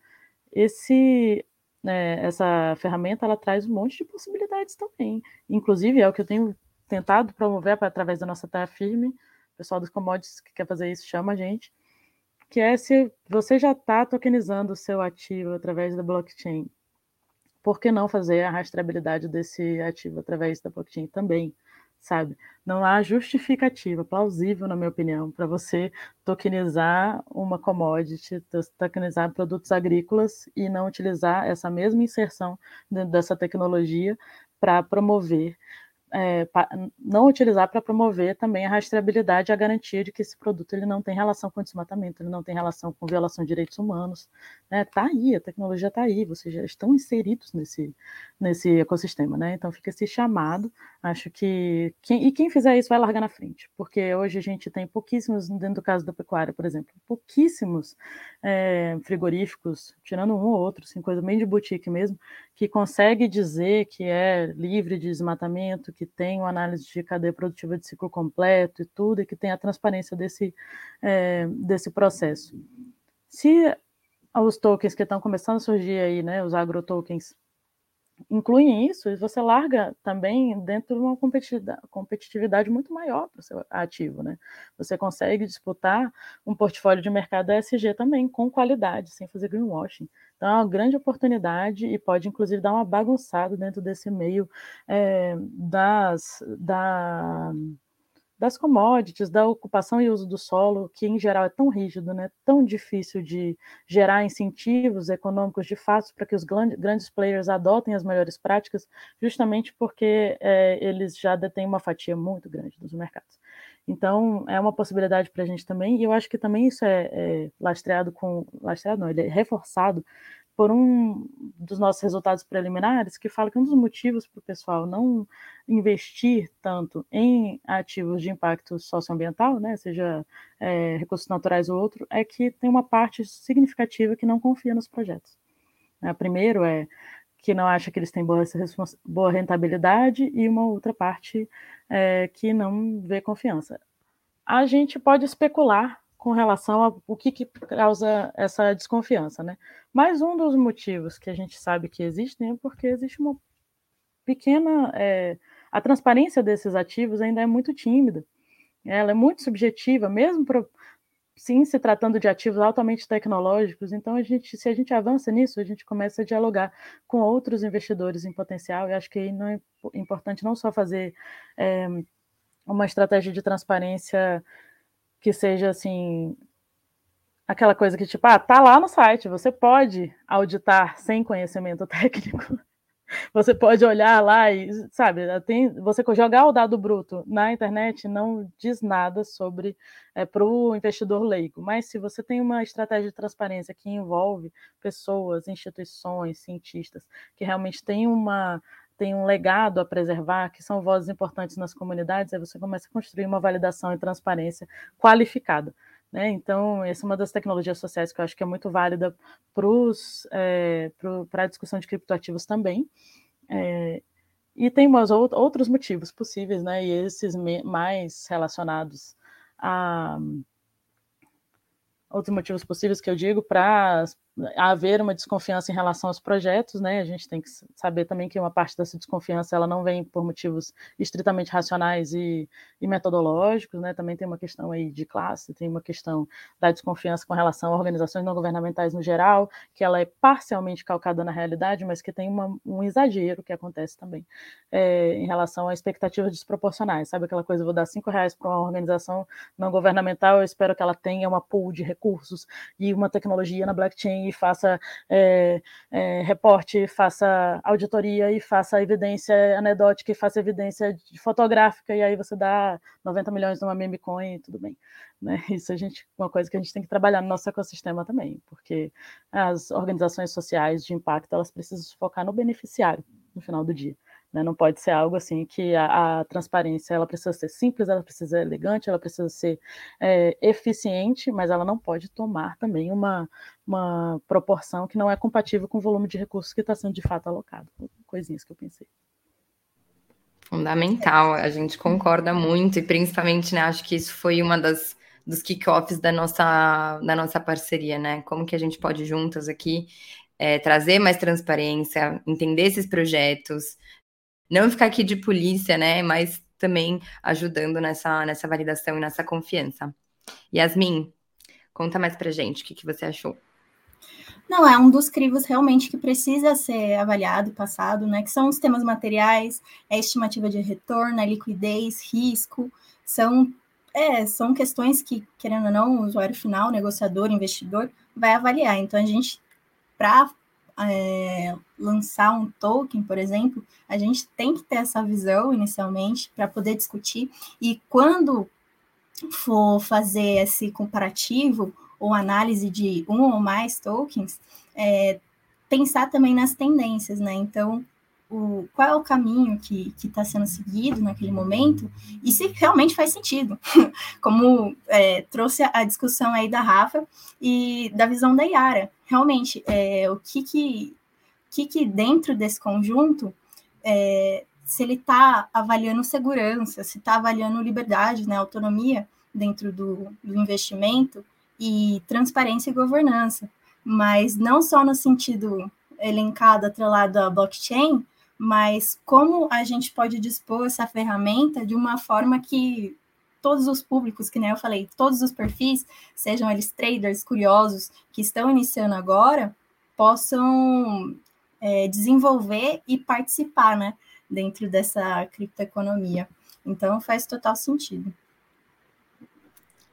esse né, essa ferramenta ela traz um monte de possibilidades também. Inclusive, é o que eu tenho tentado promover através da nossa terra firme. O pessoal dos commodities que quer fazer isso chama a gente. Que é se você já está tokenizando o seu ativo através da blockchain, por que não fazer a rastreabilidade desse ativo através da blockchain também? Sabe? Não há justificativa plausível, na minha opinião, para você tokenizar uma commodity, tokenizar produtos agrícolas e não utilizar essa mesma inserção dessa tecnologia para promover é, não utilizar para promover também a rastreabilidade e a garantia de que esse produto ele não tem relação com desmatamento, ele não tem relação com violação de direitos humanos. Está né? Tá aí, a tecnologia está aí, vocês já estão inseridos nesse, nesse ecossistema. Né? Então fica esse chamado. Acho que. Quem, e quem fizer isso vai largar na frente, porque hoje a gente tem pouquíssimos, dentro do caso da pecuária, por exemplo, pouquíssimos é, frigoríficos, tirando um ou outro, assim, coisa bem de boutique mesmo, que consegue dizer que é livre de desmatamento, que tem uma análise de cadeia produtiva de ciclo completo e tudo, e que tem a transparência desse, é, desse processo. Se os tokens que estão começando a surgir aí, né, os agrotokens, incluem isso, e você larga também dentro de uma competitividade muito maior para o seu ativo. Né? Você consegue disputar um portfólio de mercado ESG também, com qualidade, sem fazer greenwashing. Então, é uma grande oportunidade e pode, inclusive, dar uma bagunçada dentro desse meio é, das, da, das commodities, da ocupação e uso do solo, que em geral é tão rígido, né, tão difícil de gerar incentivos econômicos de fato para que os grandes players adotem as melhores práticas, justamente porque é, eles já detêm uma fatia muito grande dos mercados. Então, é uma possibilidade para a gente também, e eu acho que também isso é, é lastreado com. Lastreado não, ele é reforçado por um dos nossos resultados preliminares, que fala que um dos motivos para o pessoal não investir tanto em ativos de impacto socioambiental, né, seja é, recursos naturais ou outro, é que tem uma parte significativa que não confia nos projetos. É, primeiro é que não acha que eles têm boa, boa rentabilidade e uma outra parte é, que não vê confiança. A gente pode especular com relação ao que, que causa essa desconfiança, né? Mas um dos motivos que a gente sabe que existem é porque existe uma pequena. É, a transparência desses ativos ainda é muito tímida. Ela é muito subjetiva, mesmo para sim se tratando de ativos altamente tecnológicos, então a gente, se a gente avança nisso, a gente começa a dialogar com outros investidores em potencial, e acho que não é importante não só fazer é, uma estratégia de transparência que seja assim aquela coisa que tipo, ah, tá lá no site, você pode auditar sem conhecimento [LAUGHS] técnico. Você pode olhar lá e, sabe, tem, você jogar o dado bruto na internet não diz nada sobre é, para o investidor leigo. Mas se você tem uma estratégia de transparência que envolve pessoas, instituições, cientistas, que realmente tem uma tem um legado a preservar, que são vozes importantes nas comunidades, aí você começa a construir uma validação e transparência qualificada. Né? Então, essa é uma das tecnologias sociais que eu acho que é muito válida para é, a discussão de criptoativos também. É, e tem umas outros motivos possíveis, né? E esses mais relacionados a outros motivos possíveis que eu digo para haver uma desconfiança em relação aos projetos, né? A gente tem que saber também que uma parte dessa desconfiança ela não vem por motivos estritamente racionais e, e, metodológicos, né? Também tem uma questão aí de classe, tem uma questão da desconfiança com relação a organizações não governamentais no geral, que ela é parcialmente calcada na realidade, mas que tem uma, um exagero que acontece também é, em relação a expectativas desproporcionais, sabe aquela coisa, vou dar cinco reais para uma organização não governamental, eu espero que ela tenha uma pool de recursos e uma tecnologia na blockchain e faça é, é, reporte, faça auditoria e faça evidência anedótica e faça evidência fotográfica, e aí você dá 90 milhões numa meme coin e tudo bem. Né? [LAUGHS] Isso a gente, uma coisa que a gente tem que trabalhar no nosso ecossistema também, porque as organizações sociais de impacto elas precisam focar no beneficiário no final do dia. Né? Não pode ser algo assim que a, a, transparência ela precisa ser simples, ela precisa ser elegante, ela precisa ser é, eficiente, mas ela não pode tomar também uma, uma proporção que não é compatível com o volume de recursos que está sendo de fato alocado. Coisinhas que eu pensei. Fundamental, a gente concorda muito, e principalmente, né, acho que isso foi uma das dos kickoffs da nossa, da nossa parceria, né? Como que a gente pode juntas aqui é, trazer mais transparência, entender esses projetos, não ficar aqui de polícia, né? Mas também ajudando nessa, nessa validação e nessa confiança. Yasmin, conta mais pra gente o que, que você achou. Não, é um dos crivos realmente que precisa ser avaliado e passado, né? Que são os temas materiais, a estimativa de retorno, a liquidez, risco, são, é, são questões que, querendo ou não, o usuário final, negociador, investidor, vai avaliar. Então, a gente, para é, lançar um token, por exemplo, a gente tem que ter essa visão inicialmente para poder discutir. E quando for fazer esse comparativo ou análise de um ou mais tokens, é, pensar também nas tendências, né? Então, o, qual é o caminho que está sendo seguido naquele momento e se realmente faz sentido, [LAUGHS] como é, trouxe a discussão aí da Rafa e da visão da Yara. Realmente, é, o que que, que que dentro desse conjunto, é, se ele está avaliando segurança, se está avaliando liberdade, né, autonomia dentro do, do investimento e transparência e governança, mas não só no sentido elencado, atrelado à blockchain, mas como a gente pode dispor essa ferramenta de uma forma que todos os públicos, que nem eu falei, todos os perfis, sejam eles traders, curiosos, que estão iniciando agora, possam é, desenvolver e participar, né, dentro dessa criptoeconomia. Então, faz total sentido.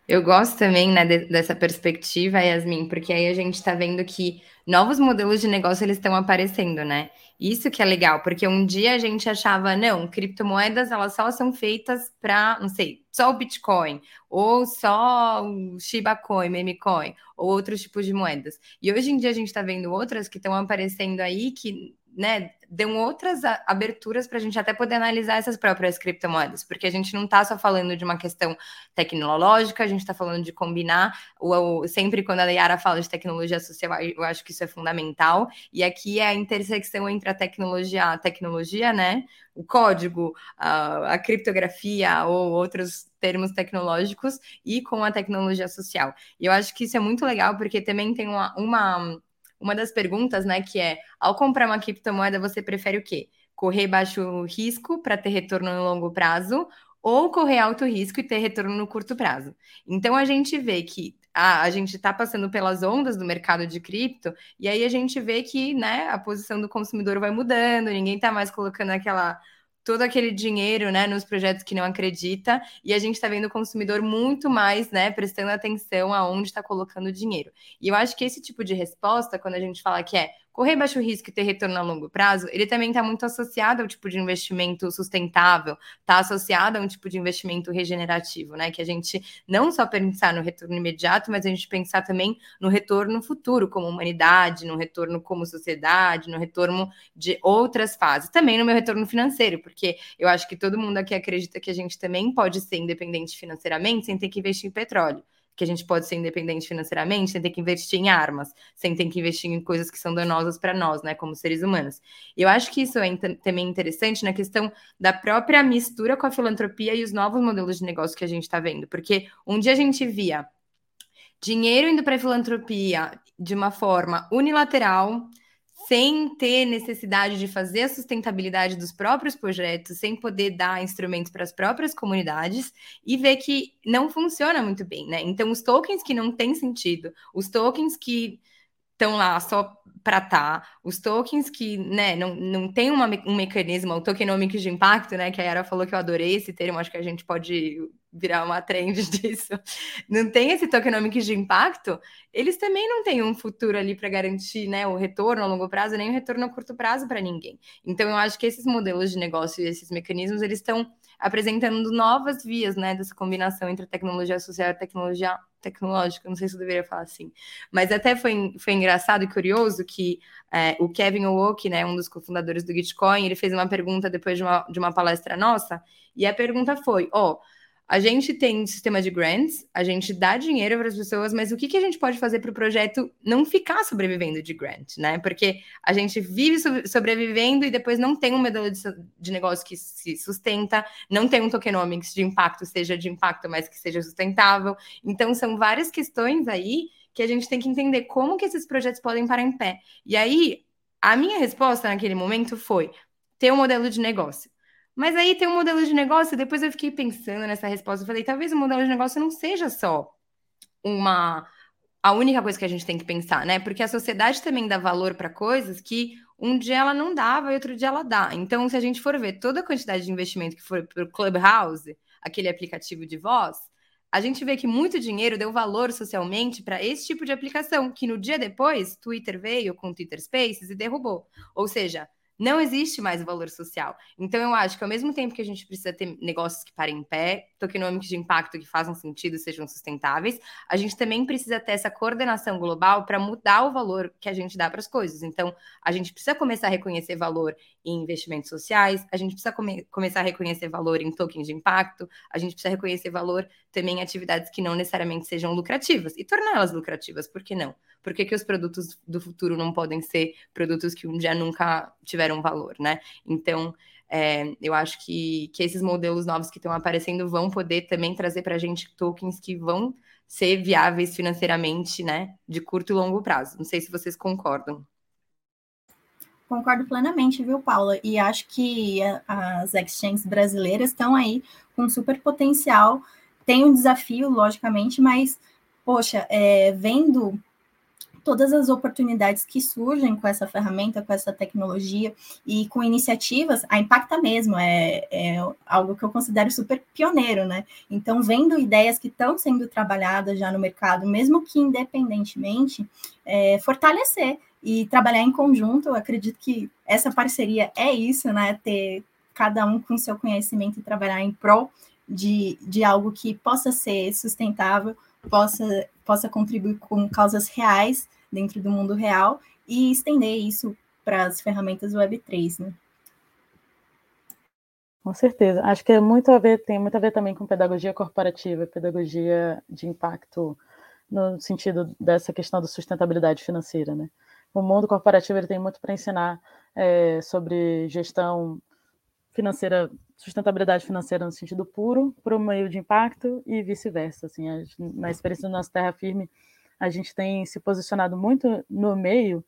Eu gosto também, né, de, dessa perspectiva, Yasmin, porque aí a gente está vendo que novos modelos de negócio eles estão aparecendo, né? Isso que é legal, porque um dia a gente achava, não, criptomoedas elas só são feitas para, não sei, só o Bitcoin, ou só o Shiba Coin, Meme Coin, ou outros tipos de moedas. E hoje em dia a gente está vendo outras que estão aparecendo aí que né, deu outras aberturas para a gente até poder analisar essas próprias criptomoedas, porque a gente não está só falando de uma questão tecnológica, a gente está falando de combinar. O, sempre quando a Yara fala de tecnologia social, eu acho que isso é fundamental. E aqui é a intersecção entre a tecnologia, a tecnologia, né, o código, a, a criptografia ou outros termos tecnológicos e com a tecnologia social. E eu acho que isso é muito legal, porque também tem uma, uma uma das perguntas, né, que é: ao comprar uma criptomoeda, você prefere o quê? Correr baixo risco para ter retorno no longo prazo ou correr alto risco e ter retorno no curto prazo? Então a gente vê que a, a gente está passando pelas ondas do mercado de cripto, e aí a gente vê que né, a posição do consumidor vai mudando, ninguém está mais colocando aquela todo aquele dinheiro, né, nos projetos que não acredita, e a gente está vendo o consumidor muito mais, né, prestando atenção aonde está colocando o dinheiro. E eu acho que esse tipo de resposta, quando a gente fala que é correr baixo risco e ter retorno a longo prazo, ele também está muito associado ao tipo de investimento sustentável, está associado a um tipo de investimento regenerativo, né? Que a gente não só pensar no retorno imediato, mas a gente pensar também no retorno futuro como humanidade, no retorno como sociedade, no retorno de outras fases, também no meu retorno financeiro, porque eu acho que todo mundo aqui acredita que a gente também pode ser independente financeiramente sem ter que investir em petróleo que a gente pode ser independente financeiramente sem ter que investir em armas, sem ter que investir em coisas que são danosas para nós, né, como seres humanos. E eu acho que isso é também interessante na questão da própria mistura com a filantropia e os novos modelos de negócio que a gente está vendo, porque um dia a gente via dinheiro indo para a filantropia de uma forma unilateral, sem ter necessidade de fazer a sustentabilidade dos próprios projetos, sem poder dar instrumentos para as próprias comunidades e ver que não funciona muito bem, né? Então, os tokens que não têm sentido, os tokens que estão lá só para tá, os tokens que né, não, não tem uma, um mecanismo, o tokenomics de impacto, né? Que a Yara falou que eu adorei esse termo, acho que a gente pode virar uma trend [LAUGHS] disso. Não tem esse tokenomics de impacto, eles também não têm um futuro ali para garantir né, o retorno a longo prazo, nem o retorno a curto prazo para ninguém. Então, eu acho que esses modelos de negócio e esses mecanismos, eles estão apresentando novas vias, né, dessa combinação entre tecnologia social e tecnologia tecnológica, não sei se eu deveria falar assim, mas até foi, foi engraçado e curioso que é, o Kevin Owok, né, um dos cofundadores do Gitcoin, ele fez uma pergunta depois de uma, de uma palestra nossa, e a pergunta foi, ó, oh, a gente tem sistema de grants, a gente dá dinheiro para as pessoas, mas o que, que a gente pode fazer para o projeto não ficar sobrevivendo de grant, né? Porque a gente vive sobrevivendo e depois não tem um modelo de, de negócio que se sustenta, não tem um tokenomics de impacto, seja de impacto, mas que seja sustentável. Então, são várias questões aí que a gente tem que entender como que esses projetos podem parar em pé. E aí, a minha resposta naquele momento foi ter um modelo de negócio. Mas aí tem um modelo de negócio, depois eu fiquei pensando nessa resposta, eu falei, talvez o modelo de negócio não seja só uma a única coisa que a gente tem que pensar, né? Porque a sociedade também dá valor para coisas que um dia ela não dava e outro dia ela dá. Então, se a gente for ver toda a quantidade de investimento que foi para o Clubhouse, aquele aplicativo de voz, a gente vê que muito dinheiro deu valor socialmente para esse tipo de aplicação, que no dia depois, Twitter veio com Twitter Spaces e derrubou. Ou seja, não existe mais valor social. Então, eu acho que ao mesmo tempo que a gente precisa ter negócios que parem em pé, tokenômicos de impacto que façam sentido sejam sustentáveis, a gente também precisa ter essa coordenação global para mudar o valor que a gente dá para as coisas. Então, a gente precisa começar a reconhecer valor em investimentos sociais, a gente precisa come começar a reconhecer valor em tokens de impacto, a gente precisa reconhecer valor também em atividades que não necessariamente sejam lucrativas e torná-las lucrativas, por que não? Por que, que os produtos do futuro não podem ser produtos que um dia nunca tiveram valor, né? Então, é, eu acho que, que esses modelos novos que estão aparecendo vão poder também trazer para a gente tokens que vão ser viáveis financeiramente, né, de curto e longo prazo. Não sei se vocês concordam. Concordo plenamente, viu, Paula? E acho que as exchanges brasileiras estão aí com super potencial. Tem um desafio, logicamente, mas, poxa, é, vendo todas as oportunidades que surgem com essa ferramenta, com essa tecnologia e com iniciativas, a Impacta mesmo é, é algo que eu considero super pioneiro, né? Então, vendo ideias que estão sendo trabalhadas já no mercado, mesmo que independentemente, é, fortalecer e trabalhar em conjunto, eu acredito que essa parceria é isso, né? Ter cada um com seu conhecimento e trabalhar em prol de, de algo que possa ser sustentável, possa, possa contribuir com causas reais dentro do mundo real e estender isso para as ferramentas Web3, né? Com certeza. Acho que é muito a ver, tem muito a ver também com pedagogia corporativa, pedagogia de impacto no sentido dessa questão da sustentabilidade financeira, né? O mundo corporativo ele tem muito para ensinar é, sobre gestão financeira, sustentabilidade financeira no sentido puro, para o meio de impacto e vice-versa. Assim, na experiência do nosso Terra Firme, a gente tem se posicionado muito no meio,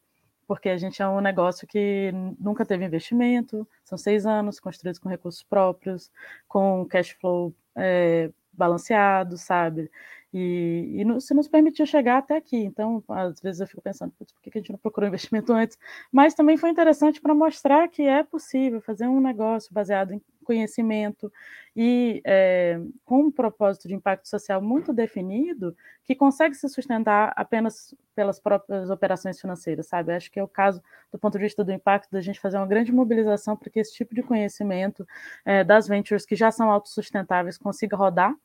porque a gente é um negócio que nunca teve investimento, são seis anos construídos com recursos próprios, com cash flow é, balanceado, sabe? E, e isso nos permitiu chegar até aqui. Então, às vezes eu fico pensando, por que a gente não procurou [LAUGHS] investimento antes? Mas também foi interessante para mostrar que é possível fazer um negócio baseado em conhecimento e é, com um propósito de impacto social muito definido, que consegue se sustentar apenas pelas próprias operações financeiras, sabe? Acho que é o caso, do ponto de vista do impacto, da gente fazer uma grande mobilização para que esse tipo de conhecimento é, das ventures que já são autossustentáveis consiga rodar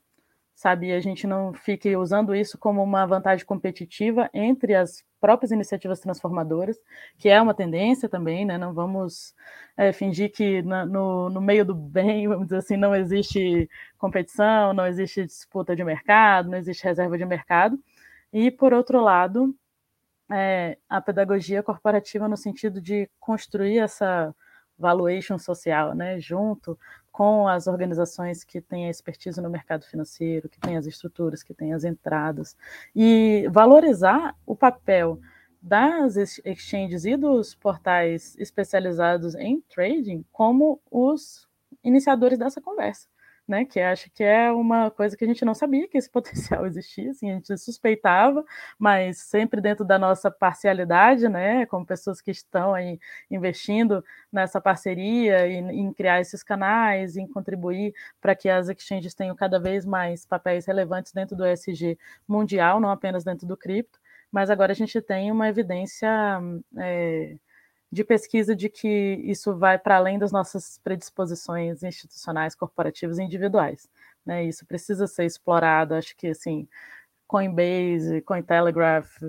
sabe? A gente não fique usando isso como uma vantagem competitiva entre as próprias iniciativas transformadoras, que é uma tendência também, né? Não vamos é, fingir que na, no, no meio do bem, vamos dizer assim, não existe competição, não existe disputa de mercado, não existe reserva de mercado. E, por outro lado, é, a pedagogia corporativa no sentido de construir essa valuation social, né, junto com as organizações que têm a expertise no mercado financeiro, que têm as estruturas, que têm as entradas, e valorizar o papel das exchanges e dos portais especializados em trading como os iniciadores dessa conversa né? Que acho que é uma coisa que a gente não sabia que esse [LAUGHS] potencial existia, assim, a gente suspeitava, mas sempre dentro da nossa parcialidade, né? Como pessoas que estão aí investindo nessa parceria e em criar esses canais, em contribuir para que as exchanges tenham cada vez mais papéis relevantes dentro do ESG mundial, não apenas dentro do cripto. Mas agora a gente tem uma evidência é, de pesquisa de que isso vai para além das nossas predisposições institucionais, corporativas e individuais. Né? Isso precisa ser explorado. Acho que assim, Coinbase, Cointelegraph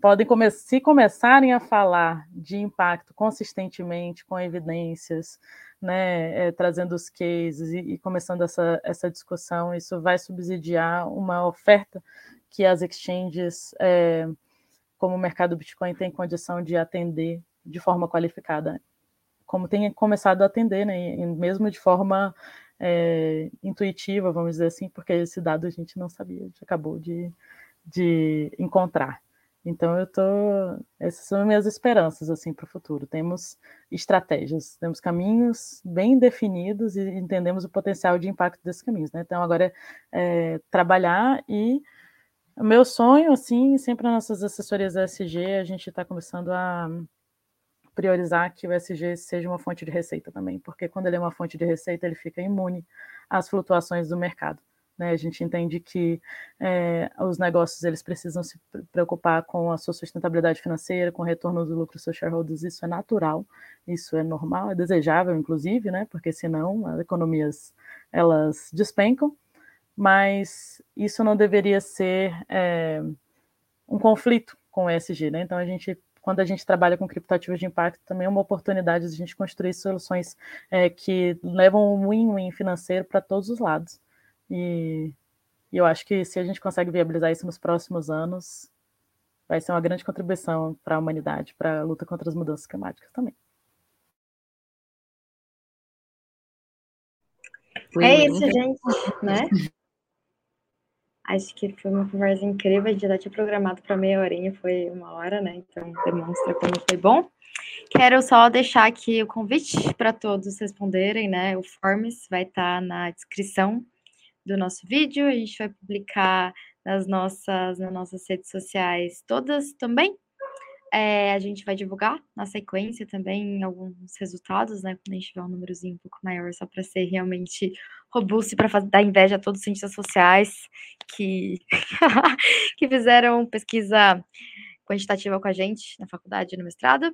podem come se começarem a falar de impacto consistentemente, com evidências, né, é, trazendo os cases e, e começando essa, essa discussão, isso vai subsidiar uma oferta que as exchanges é, como o mercado Bitcoin tem condição de atender de forma qualificada, como tem começado a atender, né, mesmo de forma é, intuitiva, vamos dizer assim, porque esse dado a gente não sabia, a gente acabou de, de encontrar. Então eu tô, essas são minhas esperanças assim para o futuro. Temos estratégias, temos caminhos bem definidos e entendemos o potencial de impacto desses caminhos. Né? Então agora é, é trabalhar e o meu sonho, assim, sempre nas nossas assessorias ESG, a gente está começando a priorizar que o ESG seja uma fonte de receita também, porque quando ele é uma fonte de receita, ele fica imune às flutuações do mercado. Né? A gente entende que é, os negócios eles precisam se preocupar com a sua sustentabilidade financeira, com o retorno do lucro dos seus shareholders, isso é natural, isso é normal, é desejável, inclusive, né? porque senão as economias elas despencam, mas isso não deveria ser é, um conflito com o ESG, né? Então a gente quando a gente trabalha com criptoativos de impacto, também é uma oportunidade de a gente construir soluções é, que levam um win-win financeiro para todos os lados. E, e, eu acho que se a gente consegue viabilizar isso nos próximos anos, vai ser uma grande contribuição para a humanidade, para a luta contra as mudanças climáticas também. É isso, gente, né? Acho que foi uma conversa incrível. A gente já tinha programado para meia horinha, foi uma hora, né? Então demonstra como foi bom. Quero só deixar aqui o convite para todos responderem, né? O Forms vai estar tá na descrição do nosso vídeo. A gente vai publicar nas nossas, nas nossas redes sociais todas também. É, a gente vai divulgar na sequência também alguns resultados, né? Quando a gente tiver um númerozinho um pouco maior, só para ser realmente robusto e para dar inveja a todos os cientistas sociais que, [LAUGHS] que fizeram pesquisa quantitativa com a gente na faculdade, no mestrado.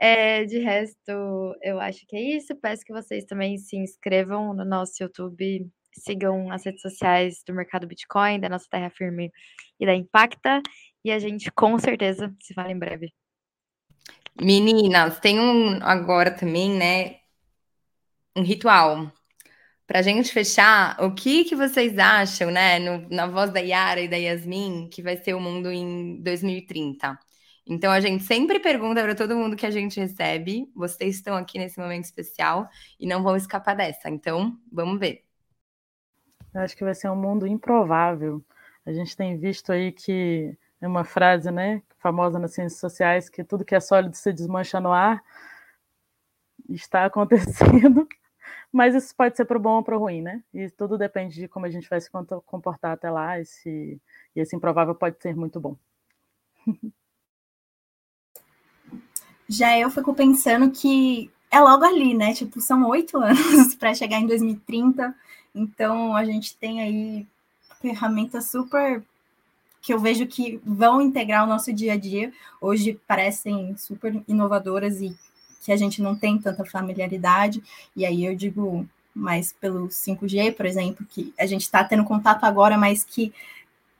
É, de resto, eu acho que é isso. Peço que vocês também se inscrevam no nosso YouTube, sigam as redes sociais do Mercado Bitcoin, da nossa Terra Firme e da Impacta. E a gente com certeza se fala em breve. Meninas, tem um agora também, né? Um ritual. Para a gente fechar, o que, que vocês acham, né, no, na voz da Yara e da Yasmin, que vai ser o mundo em 2030? Então, a gente sempre pergunta para todo mundo que a gente recebe. Vocês estão aqui nesse momento especial e não vão escapar dessa. Então, vamos ver. Eu acho que vai ser um mundo improvável. A gente tem visto aí que é uma frase, né, famosa nas ciências sociais, que tudo que é sólido se desmancha no ar. Está [LAUGHS] acontecendo, mas isso pode ser para o bom ou para o ruim, né? E tudo depende de como a gente vai se comportar até lá, e, se, e esse improvável pode ser muito bom. [LAUGHS] Já eu fico pensando que é logo ali, né? Tipo, são oito [LAUGHS] anos para chegar em 2030. Então, a gente tem aí ferramentas super que eu vejo que vão integrar o nosso dia a dia. Hoje parecem super inovadoras e que a gente não tem tanta familiaridade. E aí eu digo mais pelo 5G, por exemplo, que a gente está tendo contato agora, mas que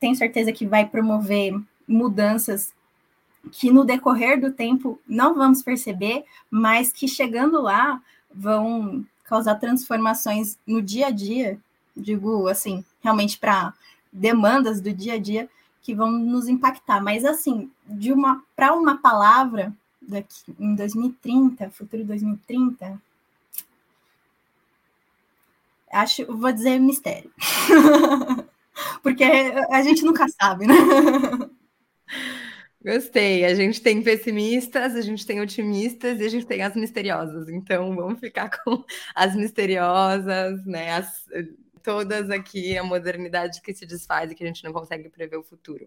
tenho certeza que vai promover mudanças que no decorrer do tempo não vamos perceber, mas que chegando lá vão causar transformações no dia a dia, digo assim, realmente para demandas do dia a dia que vão nos impactar. Mas assim, de uma para uma palavra daqui em 2030, futuro 2030, acho, vou dizer mistério. [LAUGHS] Porque a gente nunca sabe, né? Gostei. A gente tem pessimistas, a gente tem otimistas e a gente tem as misteriosas. Então, vamos ficar com as misteriosas, né? As, todas aqui a modernidade que se desfaz e que a gente não consegue prever o futuro.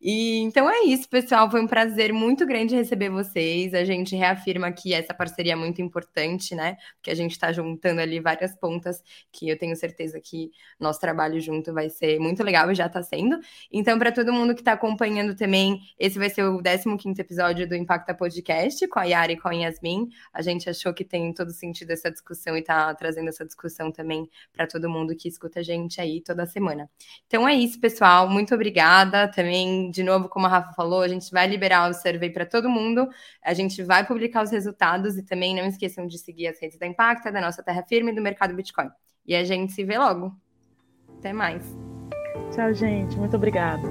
E então é isso, pessoal. Foi um prazer muito grande receber vocês. A gente reafirma que essa parceria é muito importante, né? Porque a gente está juntando ali várias pontas que eu tenho certeza que nosso trabalho junto vai ser muito legal e já está sendo. Então, para todo mundo que está acompanhando também, esse vai ser o 15 episódio do Impacta Podcast com a Yara e com a Yasmin. A gente achou que tem todo sentido essa discussão e está trazendo essa discussão também para todo mundo que escuta a gente aí toda semana. Então é isso, pessoal. Muito obrigada. Também, de novo, como a Rafa falou, a gente vai liberar o survey para todo mundo. A gente vai publicar os resultados e também não esqueçam de seguir as redes da Impacta, da nossa Terra Firme e do Mercado Bitcoin. E a gente se vê logo. Até mais. Tchau, gente. Muito obrigada.